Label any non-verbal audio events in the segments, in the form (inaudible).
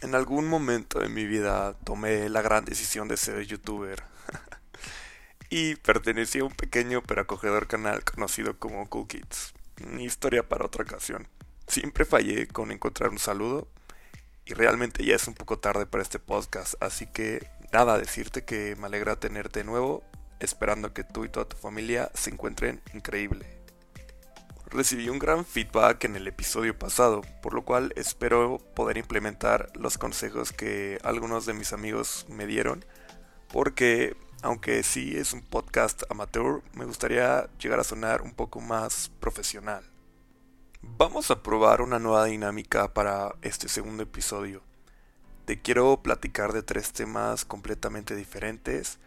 En algún momento de mi vida tomé la gran decisión de ser youtuber. (laughs) y pertenecía a un pequeño pero acogedor canal conocido como Cool Kids. Historia para otra ocasión. Siempre fallé con encontrar un saludo y realmente ya es un poco tarde para este podcast, así que nada, decirte que me alegra tenerte de nuevo, esperando que tú y toda tu familia se encuentren increíble. Recibí un gran feedback en el episodio pasado, por lo cual espero poder implementar los consejos que algunos de mis amigos me dieron, porque aunque sí es un podcast amateur, me gustaría llegar a sonar un poco más profesional. Vamos a probar una nueva dinámica para este segundo episodio. Te quiero platicar de tres temas completamente diferentes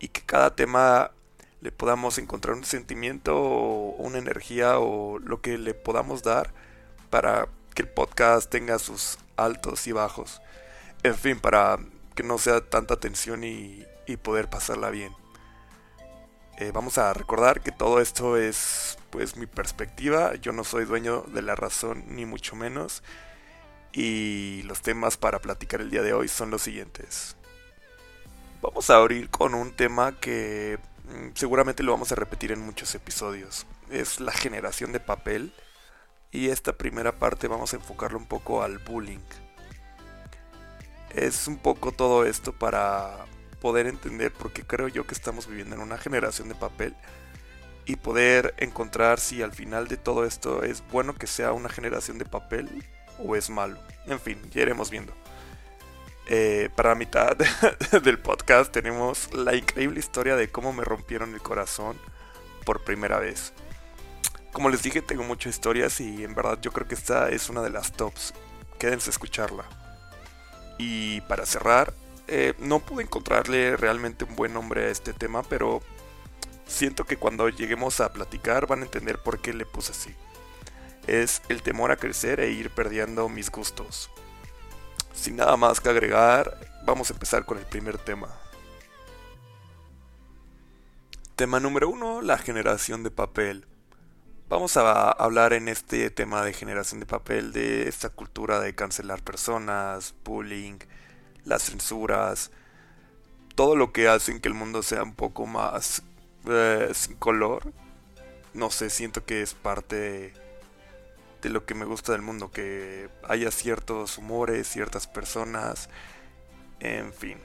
y que cada tema le podamos encontrar un sentimiento o una energía o lo que le podamos dar para que el podcast tenga sus altos y bajos. En fin, para que no sea tanta tensión y, poder pasarla bien. Eh, vamos a recordar que todo esto es pues mi perspectiva. Yo no soy dueño de la razón ni mucho menos. Y los temas para platicar el día de hoy son los siguientes. Vamos a abrir con un tema que seguramente lo vamos a repetir en muchos episodios. Es la generación de papel. Y esta primera parte vamos a enfocarlo un poco al bullying. Es un poco todo esto para poder entender por qué creo yo que estamos viviendo en una generación de papel y poder encontrar si al final de todo esto es bueno que sea una generación de papel o es malo. En fin, ya iremos viendo. Eh, para mitad (laughs) del podcast tenemos la increíble historia de cómo me rompieron el corazón por primera vez. Como les dije, tengo muchas historias y en verdad yo creo que esta es una de las tops. Quédense a escucharla. Y para cerrar, eh, no pude encontrarle realmente un buen nombre a este tema, pero siento que cuando lleguemos a platicar van a entender por qué le puse así. Es el temor a crecer e ir perdiendo mis gustos. Sin nada más que agregar, vamos a empezar con el primer tema. Tema número uno, la generación de papel. Vamos a hablar en este tema de generación de papel de esta cultura de cancelar personas, bullying, las censuras, todo lo que hacen que el mundo sea un poco más eh, sin color. No sé, siento que es parte de lo que me gusta del mundo, que haya ciertos humores, ciertas personas, en fin.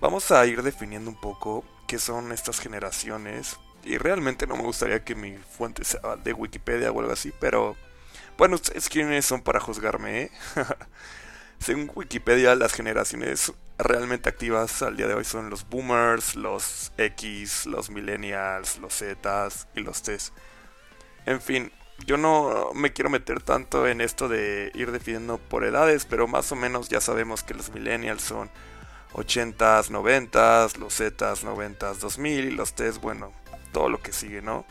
Vamos a ir definiendo un poco qué son estas generaciones. Y realmente no me gustaría que mi fuente sea de Wikipedia o algo así, pero bueno, ustedes quiénes son para juzgarme, ¿eh? (laughs) Según Wikipedia, las generaciones realmente activas al día de hoy son los boomers, los X, los millennials, los Z y los T. En fin, yo no me quiero meter tanto en esto de ir definiendo por edades, pero más o menos ya sabemos que los millennials son 80s, 90s, los Zetas 90s, 2000 y los T's, bueno, todo lo que sigue, ¿no?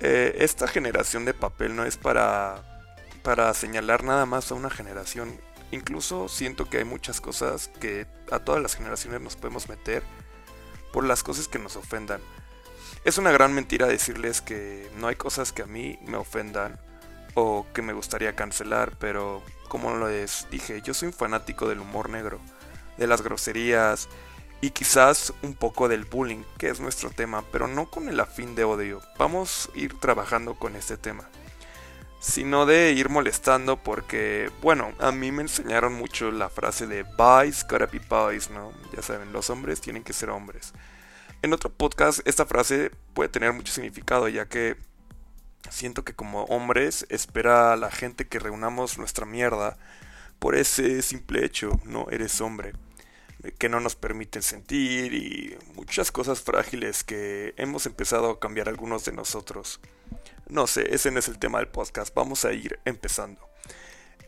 Eh, esta generación de papel no es para, para señalar nada más a una generación. Incluso siento que hay muchas cosas que a todas las generaciones nos podemos meter por las cosas que nos ofendan. Es una gran mentira decirles que no hay cosas que a mí me ofendan o que me gustaría cancelar, pero como les dije, yo soy un fanático del humor negro, de las groserías y quizás un poco del bullying, que es nuestro tema, pero no con el afín de odio. Vamos a ir trabajando con este tema. Sino de ir molestando porque, bueno, a mí me enseñaron mucho la frase de boys gotta be boys, ¿no? Ya saben, los hombres tienen que ser hombres. En otro podcast esta frase puede tener mucho significado ya que siento que como hombres espera a la gente que reunamos nuestra mierda por ese simple hecho, no eres hombre, que no nos permiten sentir y muchas cosas frágiles que hemos empezado a cambiar algunos de nosotros. No sé, ese no es el tema del podcast, vamos a ir empezando.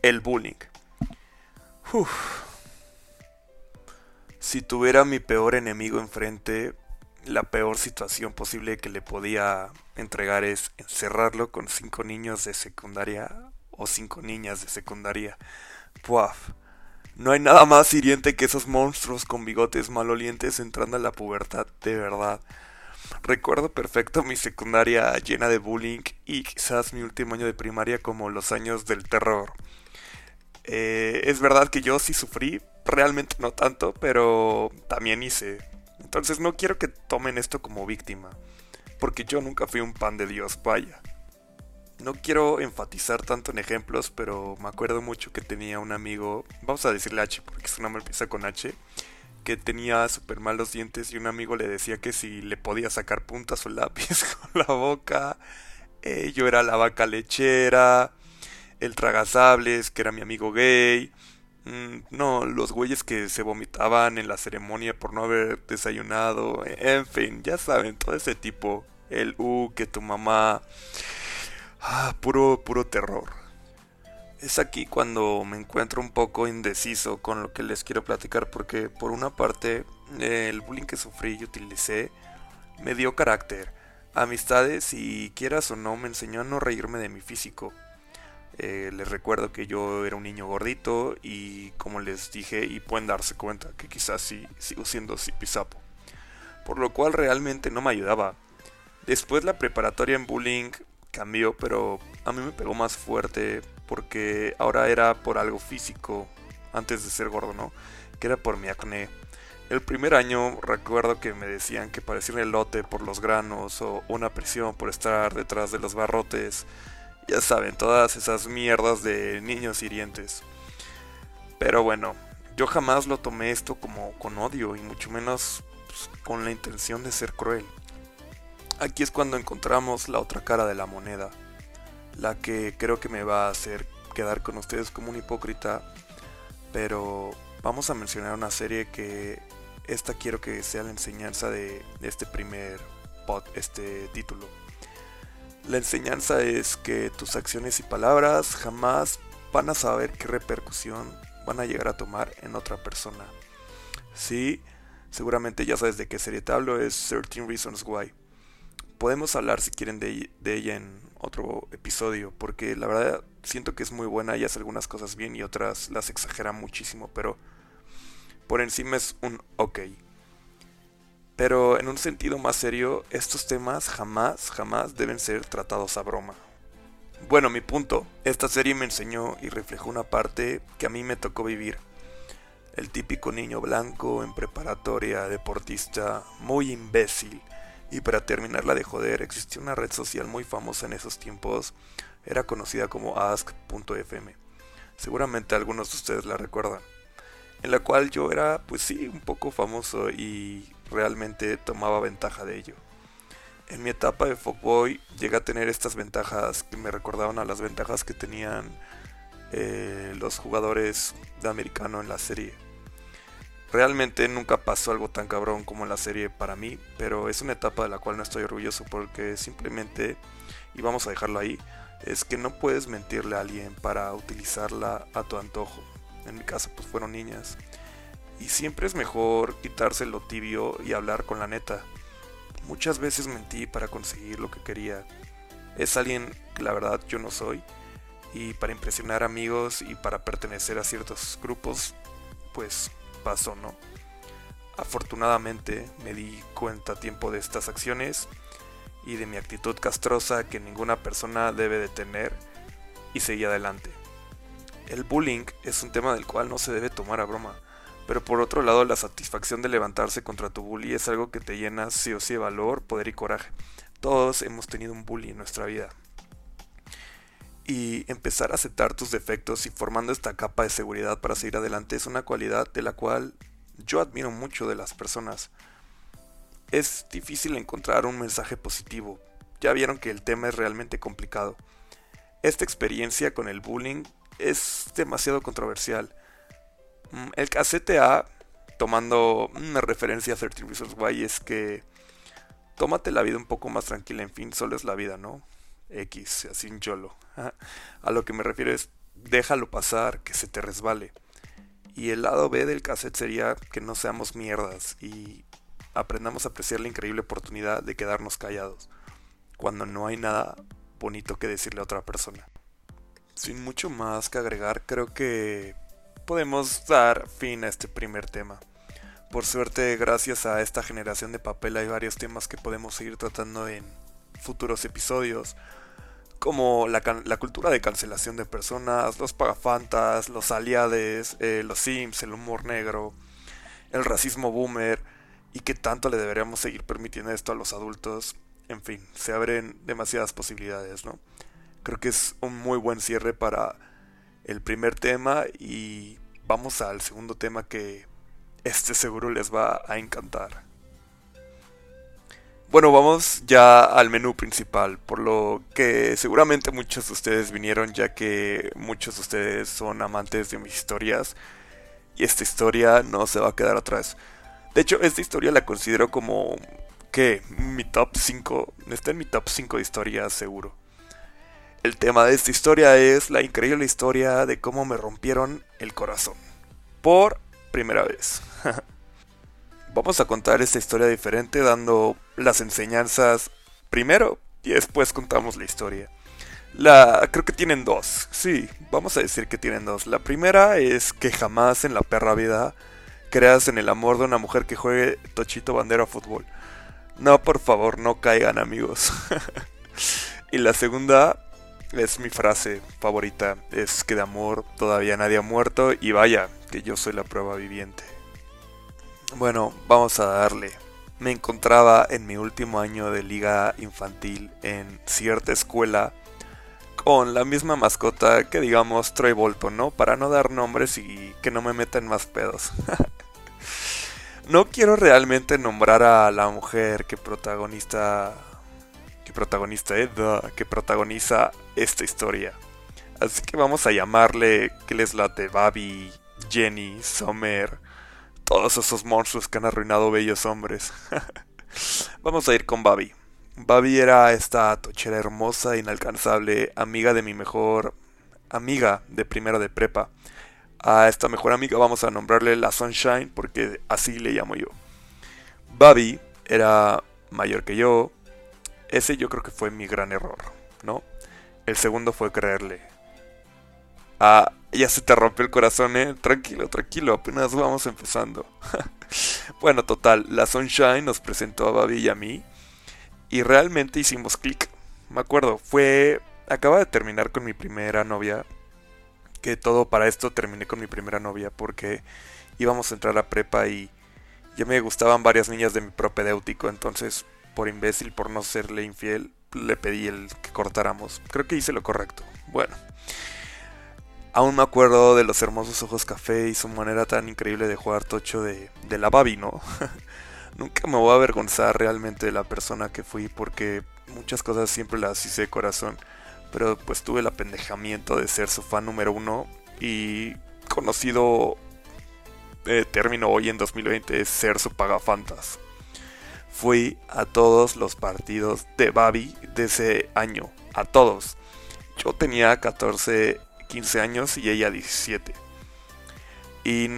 El bullying. Si tuviera mi peor enemigo enfrente, la peor situación posible que le podía entregar es encerrarlo con cinco niños de secundaria o cinco niñas de secundaria. Puaf. No hay nada más hiriente que esos monstruos con bigotes malolientes entrando a la pubertad, de verdad. Recuerdo perfecto mi secundaria llena de bullying y quizás mi último año de primaria como los años del terror. Eh, es verdad que yo sí sufrí, realmente no tanto, pero también hice. Entonces no quiero que tomen esto como víctima, porque yo nunca fui un pan de Dios, vaya. No quiero enfatizar tanto en ejemplos, pero me acuerdo mucho que tenía un amigo, vamos a decirle H porque su nombre empieza con H, que tenía súper malos dientes y un amigo le decía que si le podía sacar puntas o lápiz (laughs) con la boca. Eh, yo era la vaca lechera, el tragasables, que era mi amigo gay. Mm, no, los güeyes que se vomitaban en la ceremonia por no haber desayunado. En fin, ya saben, todo ese tipo. El U, que tu mamá Ah, puro, puro terror. Es aquí cuando me encuentro un poco indeciso con lo que les quiero platicar porque por una parte el bullying que sufrí y utilicé me dio carácter, amistades y quieras o no me enseñó a no reírme de mi físico. Eh, les recuerdo que yo era un niño gordito y como les dije y pueden darse cuenta que quizás sí sigo siendo zipizapo. Por lo cual realmente no me ayudaba. Después la preparatoria en bullying cambió, pero a mí me pegó más fuerte porque ahora era por algo físico, antes de ser gordo, ¿no? Que era por mi acné. El primer año recuerdo que me decían que parecía un elote por los granos o una presión por estar detrás de los barrotes. Ya saben, todas esas mierdas de niños hirientes. Pero bueno, yo jamás lo tomé esto como con odio y mucho menos pues, con la intención de ser cruel. Aquí es cuando encontramos la otra cara de la moneda, la que creo que me va a hacer quedar con ustedes como un hipócrita, pero vamos a mencionar una serie que esta quiero que sea la enseñanza de, este primer pod, este título. La enseñanza es que tus acciones y palabras jamás van a saber qué repercusión van a llegar a tomar en otra persona. Sí, seguramente ya sabes de qué serie te hablo, es 13 Reasons Why podemos hablar si quieren de, ella en otro episodio, porque la verdad siento que es muy buena y hace algunas cosas bien y otras las exagera muchísimo, pero por encima es un ok. Pero en un sentido más serio, estos temas jamás, jamás deben ser tratados a broma. Bueno, mi punto, esta serie me enseñó y reflejó una parte que a mí me tocó vivir. El típico niño blanco en preparatoria, deportista, muy imbécil, y para terminarla de joder, existía una red social muy famosa en esos tiempos, era conocida como ask.fm. Seguramente algunos de ustedes la recuerdan. En la cual yo era, pues sí, un poco famoso y realmente tomaba ventaja de ello. En mi etapa de fuckboy llegué a tener estas ventajas que me recordaban a las ventajas que tenían eh, los jugadores de americano en la serie. Realmente nunca pasó algo tan cabrón como en la serie para mí, pero es una etapa de la cual no estoy orgulloso porque simplemente, y vamos a dejarlo ahí, es que no puedes mentirle a alguien para utilizarla a tu antojo. En mi caso pues fueron niñas. Y siempre es mejor quitarse lo tibio y hablar con la neta. Muchas veces mentí para conseguir lo que quería. Es alguien que la verdad yo no soy. Y para impresionar amigos y para pertenecer a ciertos grupos, pues pasó, ¿no? Afortunadamente me di cuenta a tiempo de estas acciones y de mi actitud castrosa que ninguna persona debe de tener y seguí adelante. El bullying es un tema del cual no se debe tomar a broma, pero por otro lado la satisfacción de levantarse contra tu bully es algo que te llena sí o sí de valor, poder y coraje. Todos hemos tenido un bully en nuestra vida y empezar a aceptar tus defectos y formando esta capa de seguridad para seguir adelante es una cualidad de la cual yo admiro mucho de las personas. Es difícil encontrar un mensaje positivo. Ya vieron que el tema es realmente complicado. Esta experiencia con el bullying es demasiado controversial. Mm, el A, tomando una referencia a 13 Reasons Why, es que tómate la vida un poco más tranquila, en fin, solo es la vida, ¿no? X, así un cholo. (laughs) A lo que me refiero es, déjalo pasar, que se te resbale. Y el lado B del cassette sería que no seamos mierdas y aprendamos a apreciar la increíble oportunidad de quedarnos callados, cuando no hay nada bonito que decirle a otra persona. Sin mucho más que agregar, creo que podemos dar fin a este primer tema. Por suerte, gracias a esta generación de papel hay varios temas que podemos seguir tratando en futuros episodios como la, cultura de cancelación de personas, los pagafantas, los aliades, eh, los sims, el humor negro, el racismo boomer y qué tanto le deberíamos seguir permitiendo esto a los adultos. En fin, se abren demasiadas posibilidades, ¿no? Creo que es un muy buen cierre para el primer tema y vamos al segundo tema que este seguro les va a encantar. Bueno, vamos ya al menú principal, por lo que seguramente muchos de ustedes vinieron ya que muchos de ustedes son amantes de mis historias y esta historia no se va a quedar atrás. De hecho, esta historia la considero como que mi top 5, está en mi top 5 de historias seguro. El tema de esta historia es la increíble historia de cómo me rompieron el corazón. Por primera vez. (laughs) Vamos a contar esta historia diferente dando las enseñanzas primero y después contamos la historia. La creo que tienen dos. Sí, vamos a decir que tienen dos. La primera es que jamás en la perra vida creas en el amor de una mujer que juegue tochito bandera fútbol. No, por favor, no caigan, amigos. (laughs) y la segunda es mi frase favorita, es que de amor todavía nadie ha muerto y vaya, que yo soy la prueba viviente. Bueno, vamos a darle. Me encontraba en mi último año de liga infantil en cierta escuela con la misma mascota que digamos Troy Bolton, ¿no? Para no dar nombres y que no me metan más pedos. (laughs) no quiero realmente nombrar a la mujer que protagonista que protagonista eh, que protagoniza esta historia. Así que vamos a llamarle que les late Babi, Jenny, Summer, todos esos monstruos que han arruinado bellos hombres. (laughs) Vamos a ir con Babi. Babi era esta tochera hermosa, inalcanzable, amiga de mi mejor amiga de primero de prepa. A esta mejor amiga vamos a nombrarle la Sunshine porque así le llamo yo. Babi era mayor que yo. Ese yo creo que fue mi gran error, ¿no? El segundo fue creerle. Ah, ya se te rompió el corazón, ¿eh? Tranquilo, tranquilo, apenas vamos empezando. (laughs) bueno, total, la Sunshine nos presentó a Babi y a mí. Y realmente hicimos clic. Me acuerdo, fue... Acaba de terminar con mi primera novia. Que todo para esto terminé con mi primera novia porque íbamos a entrar a prepa y ya me gustaban varias niñas de mi propedéutico. Entonces, por imbécil, por no serle infiel, le pedí el que cortáramos. Creo que hice lo correcto. Bueno. Aún me acuerdo de los hermosos ojos café y su manera tan increíble de jugar tocho de, de la Babi, ¿no? (laughs) Nunca me voy a avergonzar realmente de la persona que fui porque muchas cosas siempre las hice de corazón. Pero pues tuve el apendejamiento de ser su fan número uno y conocido eh, término hoy en 2020 es ser su pagafantas. Fui a todos los partidos de Babi de ese año, a todos. Yo tenía 14 15 años y ella 17. Y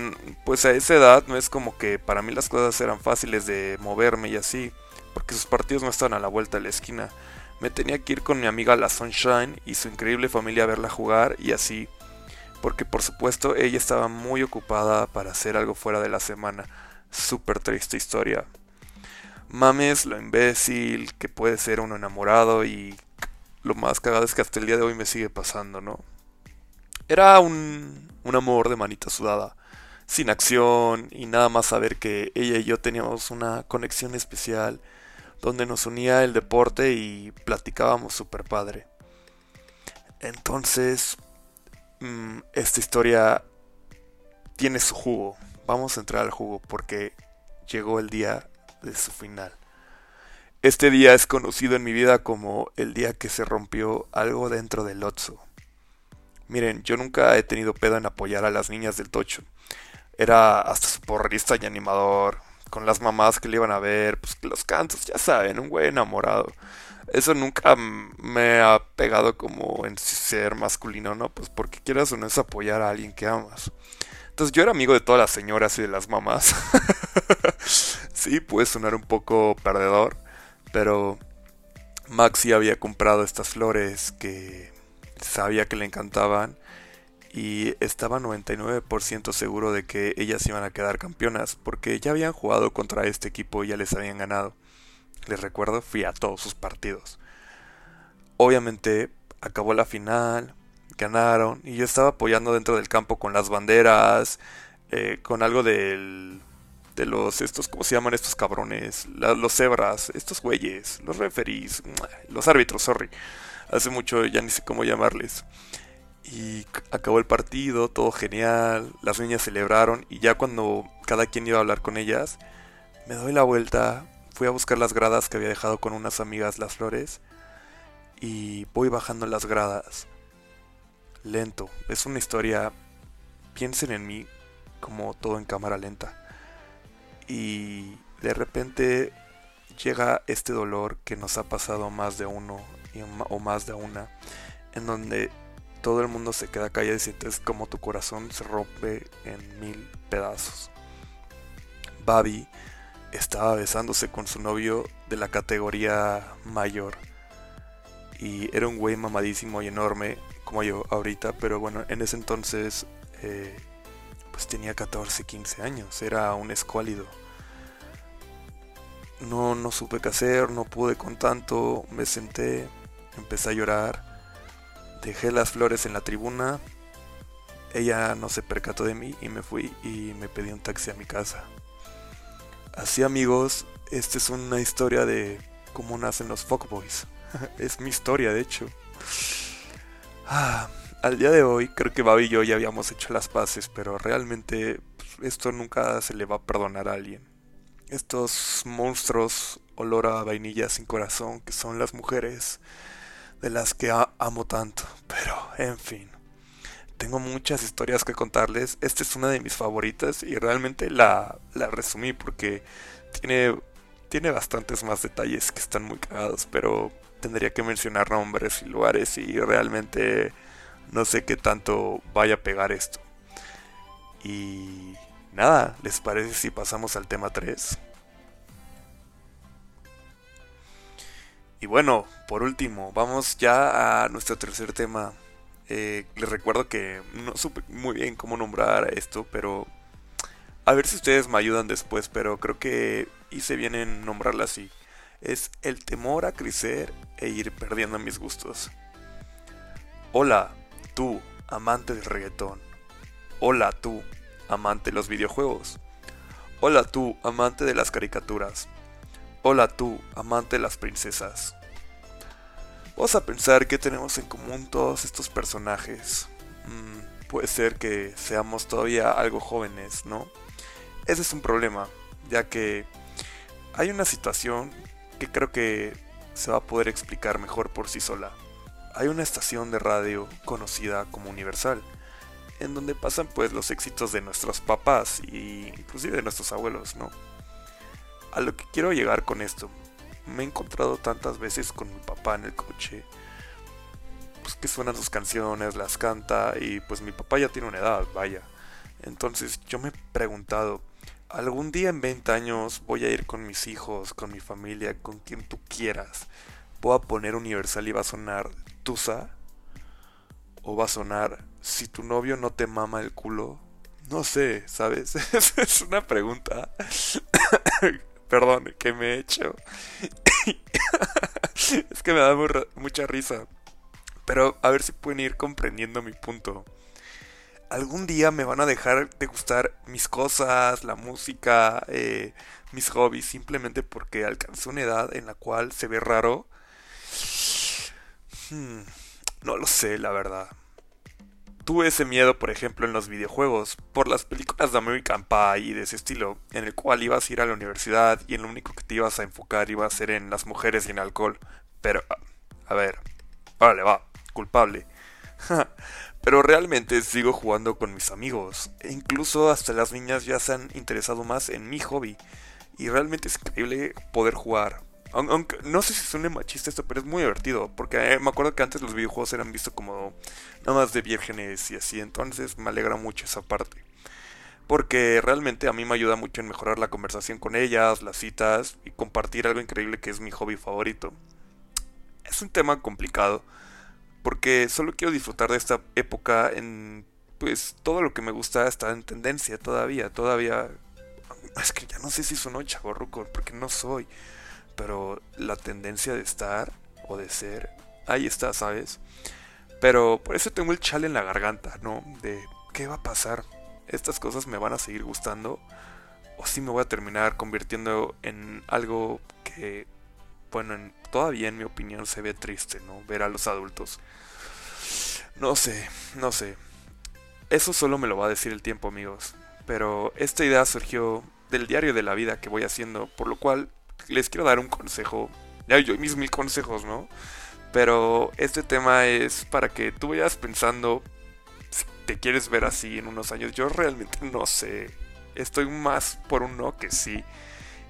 pues a esa edad no es como que para mí las cosas eran fáciles de moverme y así, porque sus partidos no estaban a la vuelta de la esquina. Me tenía que ir con mi amiga la Sunshine y su increíble familia a verla jugar y así, porque por supuesto ella estaba muy ocupada para hacer algo fuera de la semana. Súper triste historia. Mames lo imbécil que puede ser uno enamorado y lo más cagado es que hasta el día de hoy me sigue pasando, ¿no? Era un, un amor de manita sudada, sin acción y nada más saber que ella y yo teníamos una conexión especial donde nos unía el deporte y platicábamos súper padre. Entonces, mm, esta historia tiene su jugo. Vamos a entrar al jugo porque llegó el día de su final. Este día es conocido en mi vida como el día que se rompió algo dentro del Otso. Miren, yo nunca he tenido pedo en apoyar a las niñas del tocho. Era hasta su porrista y animador, con las mamás que le iban a ver, pues los cantos, ya saben, un güey enamorado. Eso nunca me ha pegado como en ser masculino, ¿no? Pues porque quieras o no es apoyar a alguien que amas. Entonces yo era amigo de todas las señoras y de las mamás. (laughs) sí, puede sonar un poco perdedor, pero Maxi había comprado estas flores que sabía que le encantaban y estaba 99% seguro de que ellas iban a quedar campeonas porque ya habían jugado contra este equipo y ya les habían ganado. Les recuerdo, fui a todos sus partidos. Obviamente acabó la final, ganaron y yo estaba apoyando dentro del campo con las banderas, eh, con algo del, de los, estos, ¿cómo se llaman estos cabrones? los cebras, estos güeyes, los referees, los árbitros, sorry. Hace mucho ya ni sé cómo llamarles. Y acabó el partido, todo genial, las niñas celebraron y ya cuando cada quien iba a hablar con ellas, me doy la vuelta, fui a buscar las gradas que había dejado con unas amigas las flores y voy bajando las gradas. Lento, es una historia, piensen en mí como todo en cámara lenta. Y de repente llega este dolor que nos ha pasado más de uno o más de una, en donde todo el mundo se queda callado y sientes como tu corazón se rompe en mil pedazos. Babi estaba besándose con su novio de la categoría mayor. Y era un güey mamadísimo y enorme, como yo ahorita, pero bueno, en ese entonces eh, pues tenía 14, 15 años, era un escuálido. No, no supe qué hacer, no pude con tanto, me senté, empecé a llorar, dejé las flores en la tribuna, ella no se percató de mí y me fui y me pedí un taxi a mi casa. Así amigos, esta es una historia de cómo nacen los fuckboys. (laughs) es mi historia, de hecho. Ah, al día de hoy creo que Babi y yo ya habíamos hecho las paces, pero realmente pues, esto nunca se le va a perdonar a alguien. Estos monstruos olor a vainilla sin corazón que son las mujeres de las que amo tanto. Pero, en fin. Tengo muchas historias que contarles. Esta es una de mis favoritas y realmente la, la resumí porque tiene, tiene bastantes más detalles que están muy cagados, pero tendría que mencionar nombres y lugares y realmente no sé qué tanto vaya a pegar esto. Y nada, ¿les parece si pasamos al tema 3? Y bueno, por último, vamos ya a nuestro tercer tema. Eh, les recuerdo que no supe muy bien cómo nombrar esto, pero a ver si ustedes me ayudan después, pero creo que hice bien en nombrarla así. Es el temor a crecer e ir perdiendo mis gustos. Hola, tú, amante del reggaetón. Hola tú, amante de los videojuegos. Hola tú, amante de las caricaturas. Hola tú, amante de las princesas. Vamos a pensar que tenemos en común todos estos personajes. Mm, puede ser que seamos todavía algo jóvenes, ¿no? Ese es un problema, ya que hay una situación que creo que se va a poder explicar mejor por sí sola hay una estación de radio conocida como Universal, en donde pasan pues los éxitos de nuestros papás e inclusive de nuestros abuelos, ¿no? A lo que quiero llegar con esto, me he encontrado tantas veces con mi papá en el coche, pues que suenan sus canciones, las canta y pues mi papá ya tiene una edad, vaya. Entonces yo me he preguntado, algún día en 20 años voy a ir con mis hijos, con mi familia, con quien tú quieras. Voy a poner Universal y va a sonar Tusa? ¿O va a sonar si tu novio no te mama el culo? No sé, ¿sabes? (laughs) es una pregunta. (coughs) Perdón, que me he hecho. (coughs) es que me da mucha risa. Pero a ver si pueden ir comprendiendo mi punto. Algún día me van a dejar de gustar mis cosas, la música, eh, mis hobbies, simplemente porque alcanzó una edad en la cual se ve raro Hmm, no lo sé, la verdad. Tuve ese miedo, por ejemplo, en los videojuegos, por las películas de American Pie y de ese estilo, en el cual ibas a ir a la universidad y en lo único que te ibas a enfocar iba a ser en las mujeres y en alcohol. Pero, a ver, vale, va, culpable. (laughs) Pero realmente sigo jugando con mis amigos. E incluso hasta las niñas ya se han interesado más en mi hobby. Y realmente es increíble poder jugar, aunque, no sé si suene machista esto, pero es muy divertido. Porque eh, me acuerdo que antes los videojuegos eran vistos como nada más de vírgenes y así. Entonces me alegra mucho esa parte. Porque realmente a mí me ayuda mucho en mejorar la conversación con ellas, las citas y compartir algo increíble que es mi hobby favorito. Es un tema complicado. Porque solo quiero disfrutar de esta época en... Pues todo lo que me gusta está en tendencia todavía. Todavía... Es que ya no sé si soy chavorruco, porque no soy pero la tendencia de estar o de ser ahí está, ¿sabes? Pero por eso tengo el chale en la garganta, ¿no? De qué va a pasar. Estas cosas me van a seguir gustando. O si me voy a terminar convirtiendo en algo que, bueno, todavía en mi opinión se ve triste, ¿no? Ver a los adultos. No sé, no sé. Eso solo me lo va a decir el tiempo, amigos. Pero esta idea surgió del diario de la vida que voy haciendo, por lo cual les quiero dar un consejo. Ya yo mis mil consejos, ¿no? Pero este tema es para que tú vayas pensando si te quieres ver así en unos años. Yo realmente no sé. Estoy más por un no que sí.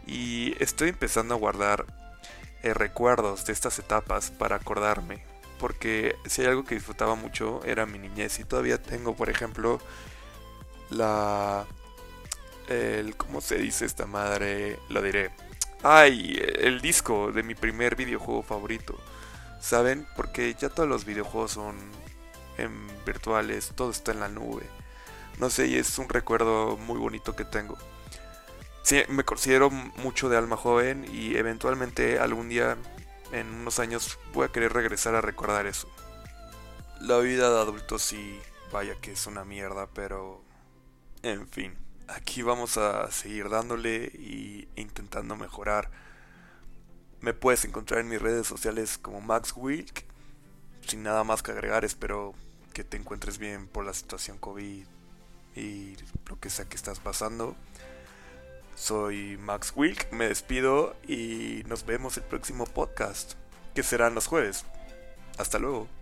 Y estoy empezando a guardar eh, recuerdos de estas etapas para acordarme. Porque si hay algo que disfrutaba mucho era mi niñez. Y todavía tengo, por ejemplo, la... El, ¿Cómo se dice esta madre? Lo diré. Ay, el disco de mi primer videojuego favorito. ¿Saben? Porque ya todos los videojuegos son virtuales, todo está en la nube. No sé, y es un recuerdo muy bonito que tengo. Sí, me considero mucho de alma joven y eventualmente algún día, en unos años, voy a querer regresar a recordar eso. La vida de adulto sí, vaya que es una mierda, pero... En fin, aquí vamos a seguir dándole y intentando mejorar me puedes encontrar en mis redes sociales como Max Wilk. Sin nada más que agregar, espero que te encuentres bien por la situación COVID y lo que sea que estás pasando. Soy Max Wilk, me despido y nos vemos el próximo podcast, que serán los jueves. Hasta luego.